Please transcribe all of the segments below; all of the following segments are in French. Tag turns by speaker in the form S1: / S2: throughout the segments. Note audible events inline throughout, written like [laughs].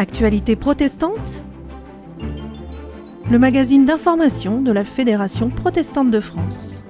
S1: Actualité protestante Le magazine d'information de la Fédération protestante de France.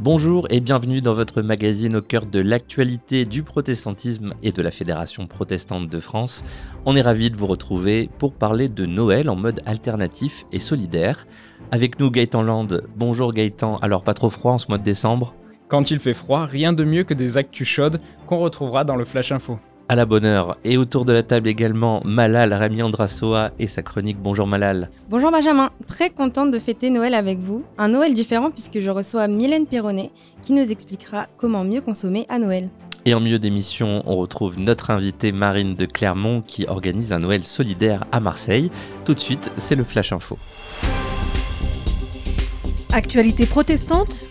S2: Bonjour et bienvenue dans votre magazine au cœur de l'actualité du protestantisme et de la Fédération protestante de France. On est ravis de vous retrouver pour parler de Noël en mode alternatif et solidaire. Avec nous Gaëtan Land. Bonjour Gaëtan, alors pas trop froid en ce mois de décembre?
S3: Quand il fait froid, rien de mieux que des actus chaudes qu'on retrouvera dans le Flash Info.
S2: À la bonne heure. Et autour de la table également Malal Rami Andrasoa et sa chronique. Bonjour Malal.
S4: Bonjour Benjamin, très contente de fêter Noël avec vous. Un Noël différent puisque je reçois Mylène Perronnet qui nous expliquera comment mieux consommer à Noël.
S2: Et en milieu d'émission, on retrouve notre invitée Marine de Clermont qui organise un Noël solidaire à Marseille. Tout de suite, c'est le Flash Info.
S1: Actualité protestante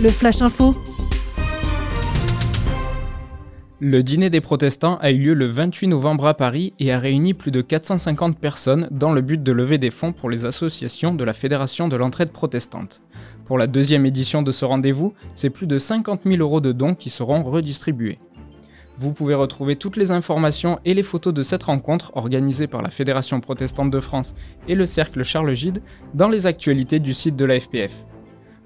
S1: Le Flash Info
S3: Le dîner des protestants a eu lieu le 28 novembre à Paris et a réuni plus de 450 personnes dans le but de lever des fonds pour les associations de la Fédération de l'entraide protestante. Pour la deuxième édition de ce rendez-vous, c'est plus de 50 000 euros de dons qui seront redistribués. Vous pouvez retrouver toutes les informations et les photos de cette rencontre organisée par la Fédération protestante de France et le Cercle Charles Gide dans les actualités du site de la FPF.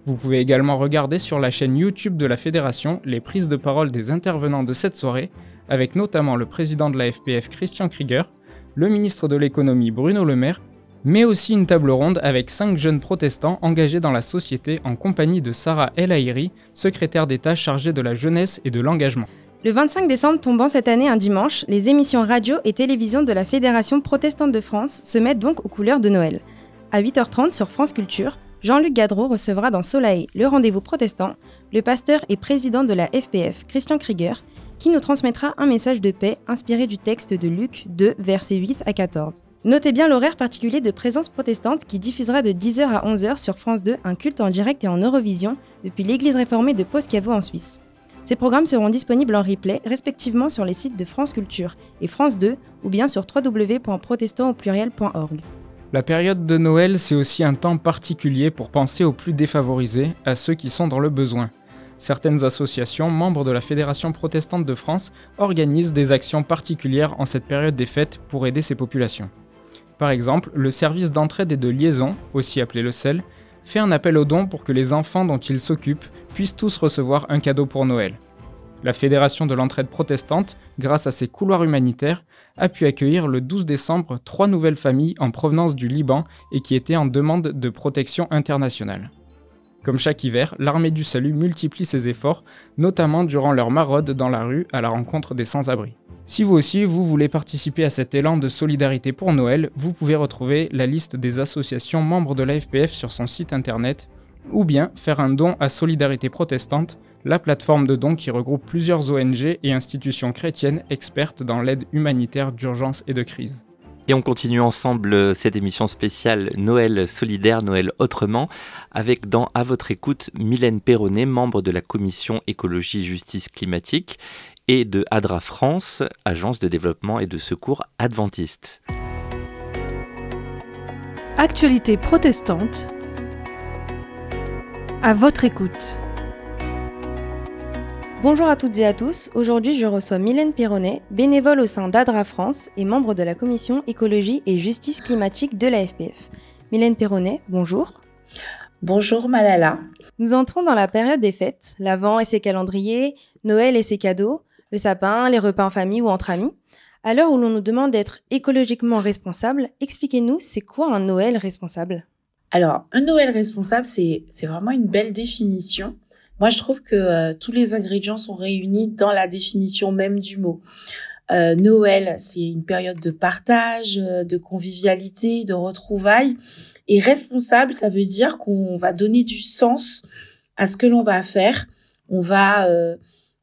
S3: Vous pouvez également regarder sur la chaîne YouTube de la Fédération les prises de parole des intervenants de cette soirée, avec notamment le président de la FPF Christian Krieger, le ministre de l'économie Bruno Le Maire, mais aussi une table ronde avec cinq jeunes protestants engagés dans la société en compagnie de Sarah El Haïri, secrétaire d'État chargée de la jeunesse et de l'engagement.
S4: Le 25 décembre tombant cette année un dimanche, les émissions radio et télévision de la Fédération protestante de France se mettent donc aux couleurs de Noël. À 8h30 sur France Culture, Jean-Luc Gadreau recevra dans Soleil, le rendez-vous protestant, le pasteur et président de la FPF, Christian Krieger, qui nous transmettra un message de paix inspiré du texte de Luc 2, versets 8 à 14. Notez bien l'horaire particulier de Présence protestante qui diffusera de 10h à 11h sur France 2 un culte en direct et en Eurovision depuis l'église réformée de Poscavo en Suisse. Ces programmes seront disponibles en replay, respectivement sur les sites de France Culture et France 2 ou bien sur www.protestant.org.
S3: La période de Noël, c'est aussi un temps particulier pour penser aux plus défavorisés, à ceux qui sont dans le besoin. Certaines associations, membres de la Fédération protestante de France, organisent des actions particulières en cette période des fêtes pour aider ces populations. Par exemple, le service d'entraide et de liaison, aussi appelé le CEL, fait un appel aux dons pour que les enfants dont il s'occupe puissent tous recevoir un cadeau pour Noël. La Fédération de l'entraide protestante, grâce à ses couloirs humanitaires, a pu accueillir le 12 décembre trois nouvelles familles en provenance du Liban et qui étaient en demande de protection internationale. Comme chaque hiver, l'armée du salut multiplie ses efforts, notamment durant leur maraude dans la rue à la rencontre des sans-abri. Si vous aussi, vous voulez participer à cet élan de solidarité pour Noël, vous pouvez retrouver la liste des associations membres de l'AFPF sur son site internet, ou bien faire un don à Solidarité Protestante, la plateforme de dons qui regroupe plusieurs ONG et institutions chrétiennes expertes dans l'aide humanitaire d'urgence et de crise.
S2: Et on continue ensemble cette émission spéciale Noël solidaire, Noël autrement, avec dans À votre écoute Mylène Perronnet, membre de la commission écologie justice climatique, et de ADRA France, agence de développement et de secours adventiste.
S1: Actualité protestante. À votre écoute.
S4: Bonjour à toutes et à tous. Aujourd'hui, je reçois Mylène Perronnet, bénévole au sein d'ADRA France et membre de la commission écologie et justice climatique de la FPF. Mylène Perronnet, bonjour.
S5: Bonjour Malala.
S4: Nous entrons dans la période des fêtes, l'Avent et ses calendriers, Noël et ses cadeaux, le sapin, les repas en famille ou entre amis. À l'heure où l'on nous demande d'être écologiquement responsable, expliquez-nous, c'est quoi un Noël responsable?
S5: Alors, un Noël responsable, c'est vraiment une belle définition. Moi, je trouve que euh, tous les ingrédients sont réunis dans la définition même du mot. Euh, Noël, c'est une période de partage, euh, de convivialité, de retrouvailles. Et responsable, ça veut dire qu'on va donner du sens à ce que l'on va faire. On va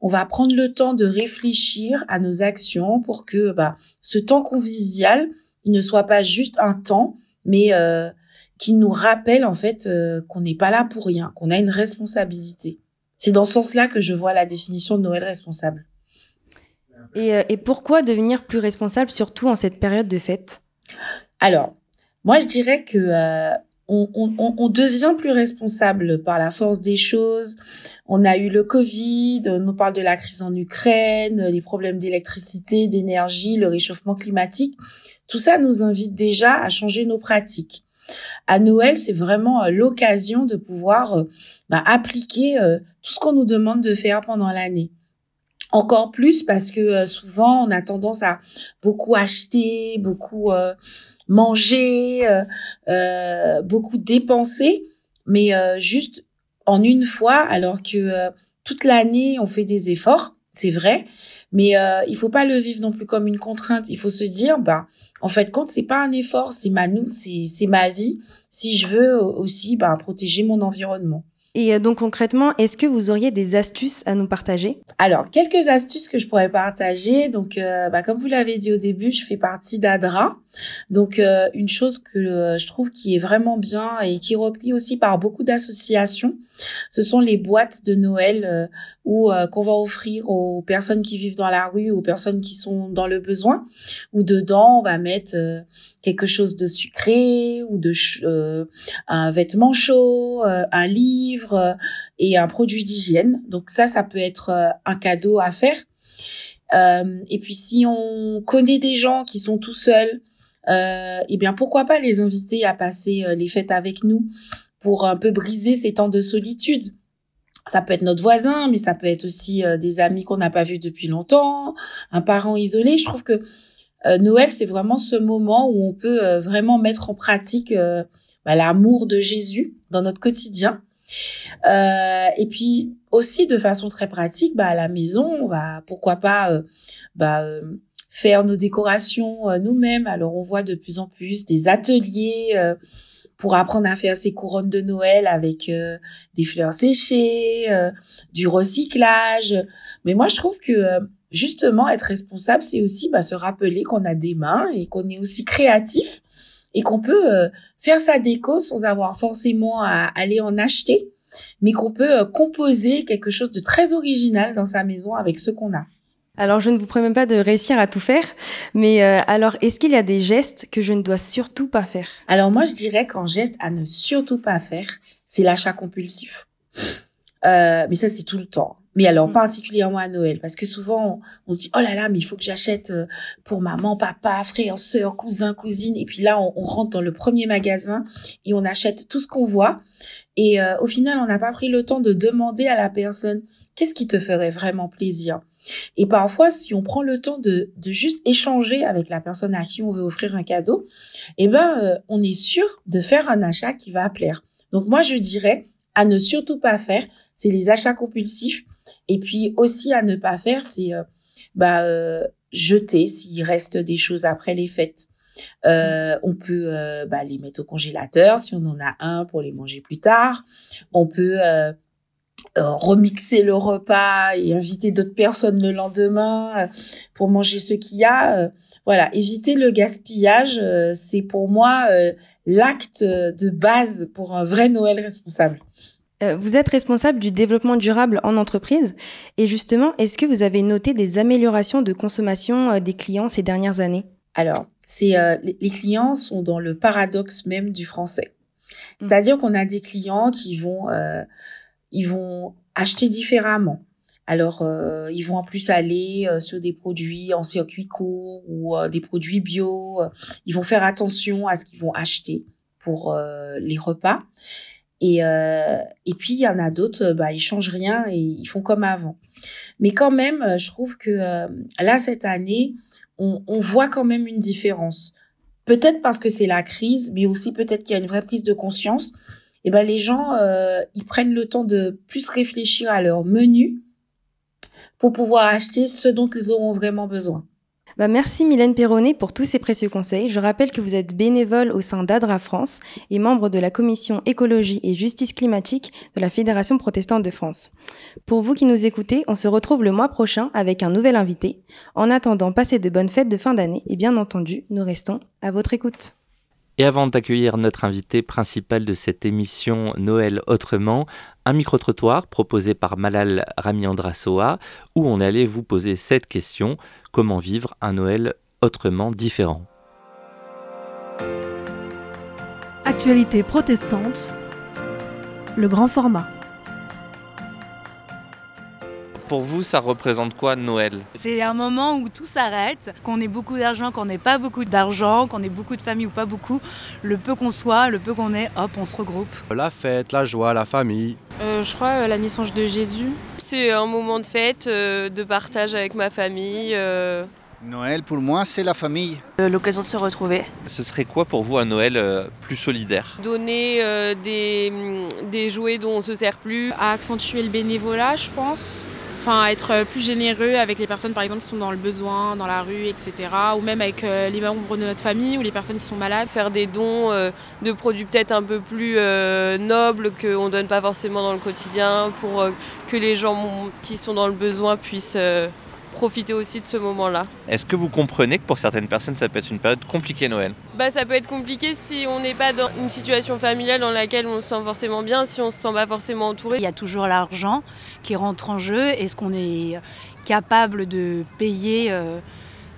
S5: on va prendre le temps de réfléchir à nos actions pour que bah, ce temps convivial, il ne soit pas juste un temps, mais euh, qu'il nous rappelle en fait euh, qu'on n'est pas là pour rien, qu'on a une responsabilité. C'est dans ce sens-là que je vois la définition de Noël responsable.
S4: Et, euh, et pourquoi devenir plus responsable, surtout en cette période de fête?
S5: Alors, moi je dirais que on, devient plus responsable par la force des choses. On a eu le Covid, on nous parle de la crise en Ukraine, les problèmes d'électricité, d'énergie, le réchauffement climatique. Tout ça nous invite déjà à changer nos pratiques. À Noël, c'est vraiment euh, l'occasion de pouvoir euh, bah, appliquer euh, tout ce qu'on nous demande de faire pendant l'année. Encore plus parce que souvent on a tendance à beaucoup acheter, beaucoup manger, beaucoup dépenser, mais juste en une fois, alors que toute l'année on fait des efforts, c'est vrai, mais il faut pas le vivre non plus comme une contrainte. Il faut se dire, bah, en fait, compte, c'est pas un effort, c'est ma nous, c'est ma vie. Si je veux aussi, bah, protéger mon environnement.
S4: Et euh, donc concrètement, est-ce que vous auriez des astuces à nous partager?
S5: Alors, quelques astuces que je pourrais partager. Donc, euh, bah, comme vous l'avez dit au début, je fais partie d'ADRA. Donc, euh, une chose que je trouve qui est vraiment bien et qui repris aussi par beaucoup d'associations, ce sont les boîtes de Noël où qu'on va offrir aux personnes qui vivent dans la rue, aux personnes qui sont dans le besoin. Où dedans, on va mettre quelque chose de sucré ou de euh, un vêtement chaud, euh, un livre euh, et un produit d'hygiène. Donc ça, ça peut être un cadeau à faire. et puis si on connaît des gens qui sont tout seuls, eh bien pourquoi pas les inviter à passer les fêtes avec nous pour un peu briser ces temps de solitude. Ça peut être notre voisin, mais ça peut être aussi des amis qu'on n'a pas vus depuis longtemps, un parent isolé. Je trouve que euh, Noël, c'est vraiment ce moment où on peut euh, vraiment mettre en pratique euh, bah, l'amour de Jésus dans notre quotidien. et puis aussi de façon très pratique, bah, à la maison, on va pourquoi pas bah, faire nos décorations nous-mêmes. Alors on voit de plus en plus des ateliers pour apprendre à faire ses couronnes de Noël avec des fleurs séchées, du recyclage. Mais moi je trouve que justement, être responsable, c'est aussi bah, se rappeler qu'on a des mains et qu'on est aussi créatif et qu'on peut euh, faire sa déco sans avoir forcément à aller en acheter, mais qu'on peut euh, composer quelque chose de très original dans sa maison avec ce qu'on a.
S4: Alors, je ne vous promets pas de réussir à tout faire, mais euh, alors, est-ce qu'il y a des gestes que je ne dois surtout pas faire?
S5: Alors, moi, je dirais qu'un geste à ne surtout pas faire, c'est l'achat compulsif. mais ça, c'est tout le temps. Mais alors, mm. particulièrement à Noël, parce que souvent, on, se dit, oh là là, mais il faut que j'achète euh, pour maman, papa, frère, soeur, cousin, cousine. Et puis là, on, rentre dans le premier magasin et on achète tout ce qu'on voit. Et euh, au final, on n'a pas pris le temps de demander à la personne, qu'est-ce qui te ferait vraiment plaisir? Et parfois, si on prend le temps de, de juste échanger avec la personne à qui on veut offrir un cadeau, eh ben, euh, on est sûr de faire un achat qui va plaire. Donc moi, je dirais à ne surtout pas faire, c'est les achats compulsifs et puis aussi à ne pas faire, c'est euh, bah, euh, jeter s'il reste des choses après les fêtes. Euh, on peut euh, bah, les mettre au congélateur si on en a un pour les manger plus tard. On peut euh, remixer le repas et inviter d'autres personnes le lendemain pour manger ce qu'il y a. voilà, éviter le gaspillage, c'est pour moi l'acte de base pour un vrai Noël responsable.
S4: Euh, vous êtes responsable du développement durable en entreprise et justement, est-ce que vous avez noté des améliorations de consommation euh, des clients ces dernières années?
S5: Alors, c'est euh, les clients sont dans le paradoxe même du français. Mmh. C'est-à-dire qu'on a des clients qui vont ils vont acheter différemment. Alors, ils vont en plus aller sur des produits en circuit court ou des produits bio. Ils vont faire attention à ce qu'ils vont acheter pour les repas. Et, euh, et puis, il y en a d'autres, euh, bah, ils changent rien et ils font comme avant. Mais quand même, euh, je trouve que euh, là, cette année, on voit quand même une différence. Peut-être parce que c'est la crise, mais aussi peut-être qu'il y a une vraie prise de conscience. Et ben les gens, euh, ils prennent le temps de plus réfléchir à leur menu pour pouvoir acheter ce dont ils auront vraiment besoin.
S4: Bah, merci Mylène Perronnet pour tous ces précieux conseils. Je rappelle que vous êtes bénévole au sein d'ADRA France et membre de la commission écologie et justice climatique de la Fédération protestante de France. Pour vous qui nous écoutez, on se retrouve le mois prochain avec un nouvel invité. En attendant, passez de bonnes fêtes de fin d'année et bien entendu, nous restons à votre écoute.
S2: Et avant d'accueillir notre invité principal de cette émission Noël autrement, un micro-trottoir proposé par Malal Ramiandrasoa où on allait vous poser cette question comment vivre un Noël autrement différent?
S1: Actualité protestante, le grand format.
S2: Pour vous, ça représente quoi Noël?
S6: C'est un moment où tout s'arrête, qu'on ait beaucoup d'argent, qu'on n'ait pas beaucoup d'argent, qu'on ait beaucoup de famille ou pas beaucoup. Le peu qu'on soit, le peu qu'on ait, hop, on se regroupe.
S7: La fête, la joie, la famille.
S8: Euh, je crois euh, la naissance de Jésus.
S9: C'est un moment de fête, euh, de partage avec ma famille. euh.
S10: Noël, pour moi, c'est la famille.
S11: L'occasion de se retrouver.
S2: Ce serait quoi pour vous un Noël euh, plus solidaire?
S9: Donner euh, des, des jouets dont on se sert plus.
S8: À accentuer le bénévolat, je pense. Enfin, être plus généreux avec les personnes, par exemple, qui sont dans le besoin, dans la rue, etc. Ou même avec euh, les membres de notre famille ou les personnes qui sont malades.
S9: Faire des dons euh, de produits peut-être un peu plus euh, nobles qu'on ne donne pas forcément dans le quotidien pour euh, que les gens qui sont dans le besoin puissent euh, profiter aussi de ce moment-là.
S2: Est-ce que vous comprenez que pour certaines personnes, ça peut être une période compliquée Noël?
S9: Bah, ça peut être compliqué si on n'est pas dans une situation familiale dans laquelle on se sent forcément bien, si on se sent pas forcément entouré.
S6: Il y a toujours l'argent qui rentre en jeu. Est-ce qu'on est capable de payer euh,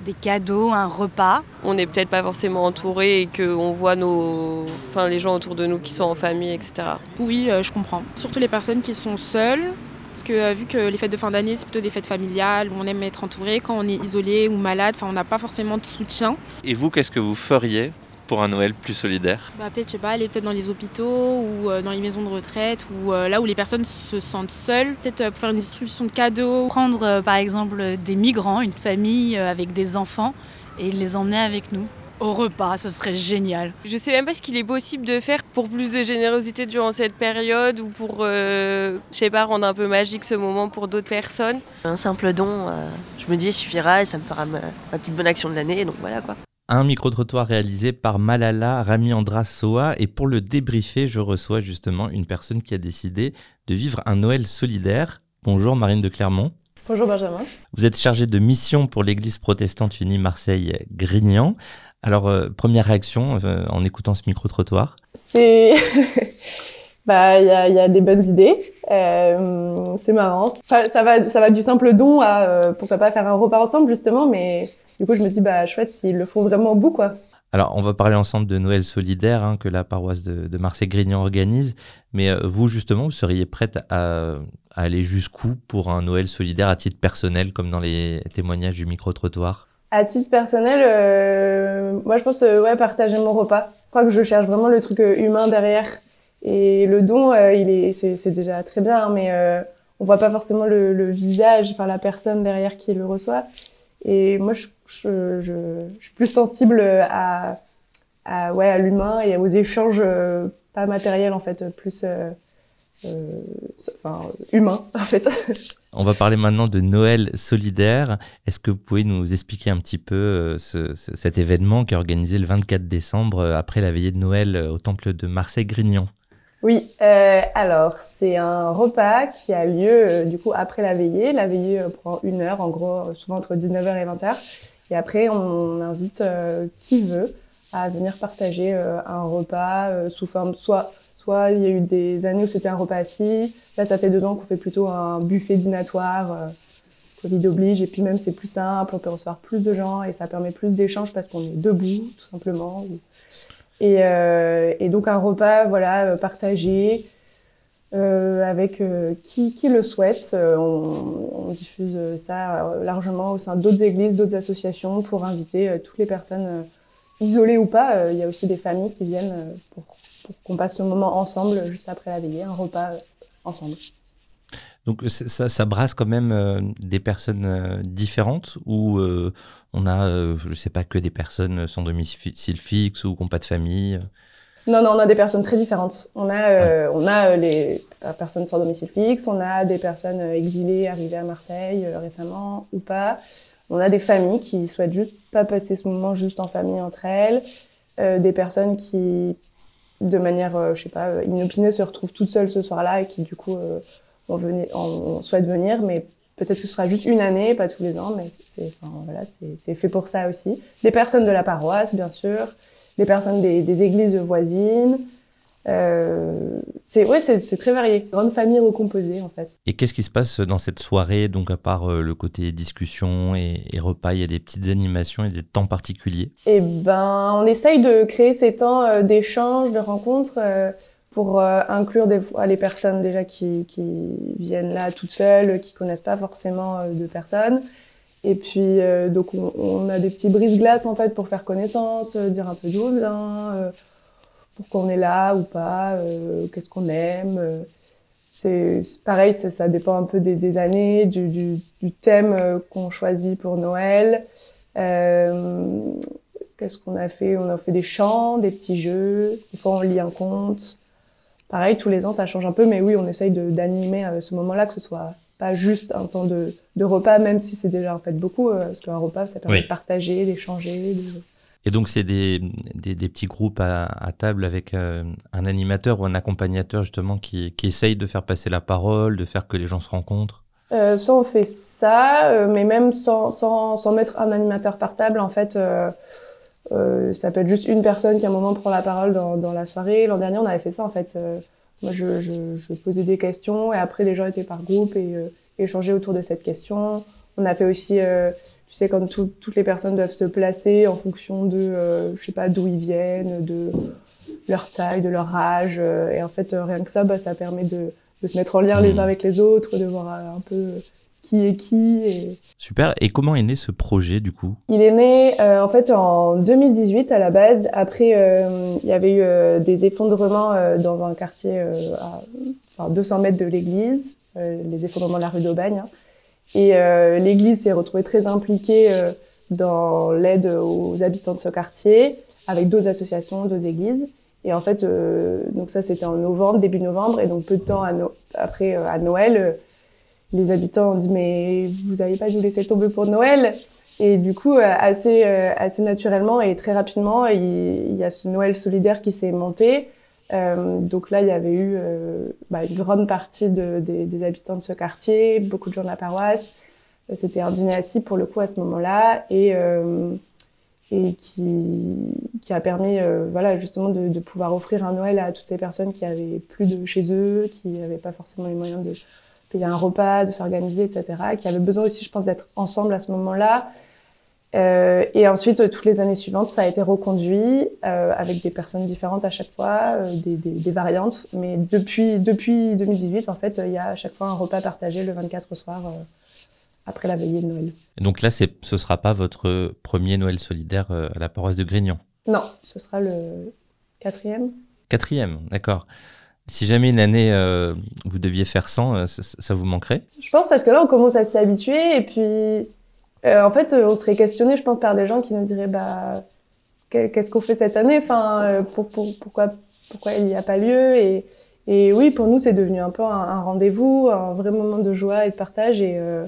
S6: des cadeaux, un repas?
S9: On n'est peut-être pas forcément entouré et qu'on voit nos, enfin, les gens autour de nous qui sont en famille, etc.
S8: Oui, euh, je comprends. Surtout les personnes qui sont seules. Parce que euh, vu que les fêtes de fin d'année, c'est plutôt des fêtes familiales où on aime être entouré. Quand on est isolé ou malade, enfin, on n'a pas forcément de soutien.
S2: Et vous, qu'est-ce que vous feriez pour un Noël plus solidaire?
S8: Bah, peut-être, je sais pas, aller peut-être dans les hôpitaux ou euh, dans les maisons de retraite ou euh, là où les personnes se sentent seules. Peut-être euh, pour faire une distribution de cadeaux.
S6: Prendre euh, par exemple des migrants, une famille euh, avec des enfants et les emmener avec nous au repas, ce serait génial.
S9: Je sais même pas ce qu'il est possible de faire pour plus de générosité durant cette période ou pour, euh, je sais pas, rendre un peu magique ce moment pour d'autres personnes.
S11: Un simple don, euh, je me dis, suffira et ça me fera ma, ma petite bonne action de l'année. Donc voilà quoi.
S2: Un micro-trottoir réalisé par Malala Rami Andras Soa et pour le débriefer, je reçois justement une personne qui a décidé de vivre un Noël solidaire. Bonjour Marine de Clermont.
S12: Bonjour Benjamin.
S2: Vous êtes chargée de mission pour l'église protestante unie Marseille-Grignan. Alors, euh, première réaction euh, en écoutant ce micro-trottoir
S12: C'est. [laughs] bah, il y a, y a des bonnes idées. Euh, c'est marrant. Enfin, ça va, ça va du simple don à pourquoi pas faire un repas ensemble justement, mais du coup je me dis bah chouette s'ils le font vraiment au bout quoi.
S2: Alors, on va parler ensemble de Noël solidaire hein, que la paroisse de, de Marseille-Grignan organise. Mais vous, justement, vous seriez prête à, à aller jusqu'où pour un Noël solidaire à titre personnel, comme dans les témoignages du micro-trottoir?
S12: À titre personnel, euh, moi je pense euh, ouais partager mon repas. Je crois que je cherche vraiment le truc euh, humain derrière. Et le don, euh, il est, c'est, déjà très bien, hein, mais on voit pas forcément le, le visage, enfin la personne derrière qui le reçoit. Et moi, je, je, je, je suis plus sensible à, à, ouais, à l'humain et aux échanges pas matériels en fait, plus euh, enfin, humains [laughs] en fait.
S2: On va parler maintenant de Noël solidaire. Est-ce que vous pouvez nous expliquer un petit peu euh, ce- ce- cet événement qui est organisé le 24 décembre euh, après la veillée de Noël au temple de Marseille-Grignan?
S12: Oui, euh, alors c'est un repas qui a lieu euh, du coup après la veillée. La veillée prend une heure, en gros, souvent entre 19h et 20h. Et après, on invite qui veut à venir partager un repas sous forme soit il y a eu des années où c'était un repas assis. Là, ça fait deux ans qu'on fait plutôt un buffet dînatoire. euh, Covid oblige, et puis même c'est plus simple, on peut recevoir plus de gens et ça permet plus d'échanges parce qu'on est debout, tout simplement. Et, euh, donc un repas, voilà, euh, partagé avec qui, qui le souhaite. On, on diffuse ça largement au sein d'autres églises, d'autres associations pour inviter toutes les personnes isolées ou pas. Il y a aussi des familles qui viennent pour, pour qu'on passe ce moment ensemble juste après la veillée, un repas euh, ensemble.
S2: Donc ça, ça brasse quand même euh, des personnes euh, différentes ou euh, on a, je sais pas, que des personnes sans domicile fixe ou qui n'ont pas de famille
S12: Non, non, on a des personnes très différentes. On a, euh, on a les personnes sans domicile fixe, on a des personnes exilées arrivées à Marseille récemment ou pas. On a des familles qui souhaitent juste pas passer ce moment juste en famille entre elles. Des personnes qui, de manière, euh, je sais pas, euh, inopinée, se retrouvent toutes seules ce soir-là et qui du coup euh, on, venait, on, souhaite venir, mais peut-être que ce sera juste une année, pas tous les ans, mais c'est- enfin, voilà, c'est fait pour ça aussi. Des personnes de la paroisse, bien sûr des personnes des, des églises voisines, Euh, c'est ouais, c'est très varié. Grande famille recomposée en fait.
S2: Et qu'est-ce qui se passe dans cette soirée Donc à part euh, le côté discussion et, repas, il y a des petites animations et des temps particuliers?
S12: Eh ben, on essaye de créer ces temps euh, d'échange, de rencontres pour inclure des fois les personnes déjà qui, qui viennent là toutes seules, qui connaissent pas forcément de personnes. Et puis donc on, on, a des petits brise-glaces en fait pour faire connaissance, dire un peu d'où on vient pourquoi on est là ou pas, euh, qu'est-ce qu'on aime. Euh. c'est pareil, ça, dépend un peu des, années, du, thème euh, qu'on choisit pour Noël. qu'est-ce qu'on a fait? On a fait des chants, des petits jeux. Des fois, on lit un conte. Pareil, tous les ans, ça change un peu, mais oui, on essaye d'animer ce moment-là, que ce soit pas juste un temps de, repas, même si c'est déjà en fait beaucoup, parce qu'un repas, ça permet de partager, d'échanger. De...
S2: Et donc, c'est des, des, petits groupes à, table avec euh, un animateur ou un accompagnateur, justement, qui, qui essaye de faire passer la parole, de faire que les gens se rencontrent
S12: euh, Soit on fait ça, euh, mais même sans, sans, sans, mettre un animateur par table, en fait, euh, ça peut être juste une personne qui, à un moment, prend la parole dans, la soirée. L'an dernier, on avait fait ça, en fait. moi, je, je, je, posais des questions et après, les gens étaient par groupe et échangeaient autour de cette question. On a fait aussi tu sais, quand toutes les personnes doivent se placer en fonction de, euh, je sais pas, d'où ils viennent, de leur taille, de leur âge. Euh, et en fait, euh, rien que ça, bah, ça permet de, de, se mettre en lien les mmh. uns avec les autres, de voir un peu qui est qui. Et...
S2: Super. Et comment est né ce projet, du coup?
S12: Il est né, en fait, en 2018, à la base. Après, il y avait eu des effondrements dans un quartier à enfin, 200 mètres de l'église, les effondrements de la rue d'Aubagne. Hein. Et euh, l'Église s'est retrouvée très impliquée euh, dans l'aide aux habitants de ce quartier, avec d'autres associations, d'autres églises. Et en fait, euh, donc ça c'était en novembre, début novembre, et donc peu de temps après à Noël, les habitants ont dit mais vous n'allez pas nous laisser tomber pour Noël? Et du coup, assez assez naturellement et très rapidement, il y a ce Noël solidaire qui s'est monté. Euh, donc là, il y avait eu euh, bah, une grande partie de, des, habitants de ce quartier, beaucoup de gens de la paroisse. Euh, c'était un dîner assis pour le coup à ce moment-là et, qui, a permis voilà, justement de, de, pouvoir offrir un Noël à toutes ces personnes qui avaient plus de chez eux, qui n'avaient pas forcément les moyens de payer un repas, de s'organiser, etc., qui avaient besoin aussi, je pense, d'être ensemble à ce moment-là. Euh, et ensuite, toutes les années suivantes, ça a été reconduit euh, avec des personnes différentes à chaque fois, euh, des, des, des, variantes. Mais depuis, depuis 2018, en fait, il y a à chaque fois un repas partagé le 24 au soir euh, après la veillée de Noël.
S2: Et donc là, ce ne sera pas votre premier Noël solidaire euh, à la paroisse de Grignan?
S12: Non, ce sera le quatrième.
S2: Quatrième, d'accord. Si jamais une année vous deviez faire 100, ça, ça vous manquerait?
S12: Je pense parce que là, on commence à s'y habituer et puis euh, en fait, on serait questionné, je pense, par des gens qui nous diraient bah, qu'est-ce qu'on fait cette année? Enfin, euh, pour, pour, pourquoi, pourquoi il n'y a pas lieu? Et, et oui, pour nous, c'est devenu un peu un, rendez-vous, un vrai moment de joie et de partage. Et euh,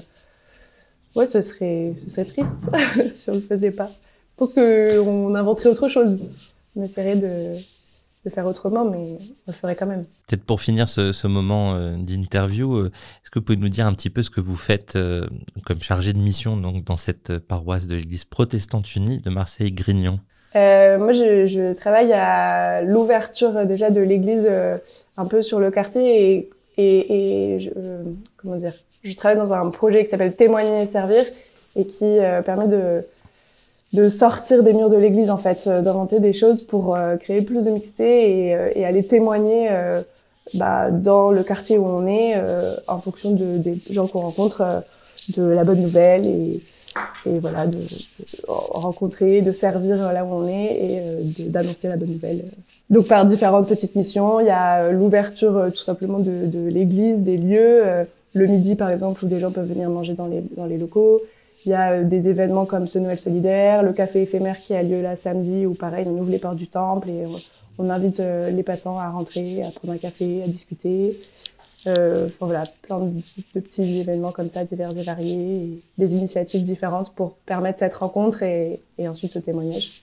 S12: ouais, ce serait, ce serait triste [laughs] si on ne le faisait pas. Je pense qu'on inventerait autre chose. On essaierait de, de faire autrement, mais on le ferait quand même.
S2: Peut-être pour finir ce, ce moment euh, d'interview, euh, est-ce que vous pouvez nous dire un petit peu ce que vous faites euh, comme chargé de mission donc, dans cette paroisse de l'Église protestante unie de Marseille-Grignon
S12: Moi, je, je, travaille à l'ouverture déjà de l'Église un peu sur le quartier et, et, et je, comment dire, je travaille dans un projet qui s'appelle Témoigner et servir et qui permet de de sortir des murs de l'église en fait, euh, d'inventer des choses pour euh, créer plus de mixité et, euh, et aller témoigner bah, dans le quartier où on est en fonction de, des gens qu'on rencontre de la bonne nouvelle et, et voilà de, rencontrer, de servir là où on est et d'annoncer la bonne nouvelle. Donc par différentes petites missions, il y a l'ouverture tout simplement de, de l'église, des lieux, le midi par exemple où des gens peuvent venir manger dans les dans les locaux. Il y a euh, des événements comme ce Noël solidaire, le café éphémère qui a lieu là samedi, où pareil, on ouvre les portes du temple et on, invite euh, les passants à rentrer, à prendre un café, à discuter. Euh, enfin, voilà, plein de, de, petits événements comme ça, divers et variés, et des initiatives différentes pour permettre cette rencontre et, et ensuite ce témoignage.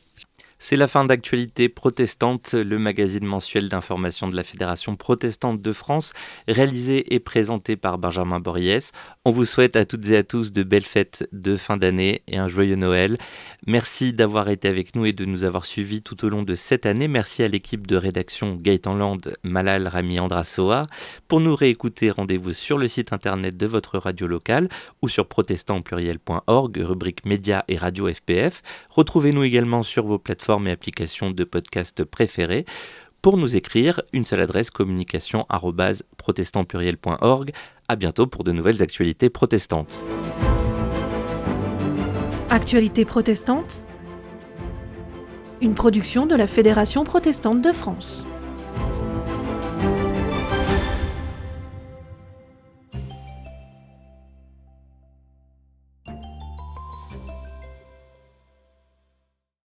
S2: C'est la fin d'Actualité protestante, le magazine mensuel d'information de la Fédération protestante de France, réalisé et présenté par Benjamin Boriès. On vous souhaite à toutes et à tous de belles fêtes de fin d'année et un joyeux Noël. Merci d'avoir été avec nous et de nous avoir suivis tout au long de cette année. Merci à l'équipe de rédaction Gaëtan Land, Malal Rami Andrasoa. Pour nous réécouter, rendez-vous sur le site internet de votre radio locale ou sur protestantpluriel.org, rubrique médias et radio FPF. Retrouvez-nous également sur vos plateformes et applications de podcast préférées. Pour nous écrire, une seule adresse communication protestantpluriel.org. À bientôt pour de nouvelles actualités protestantes.
S1: Actualité protestante Une production de la Fédération protestante de France.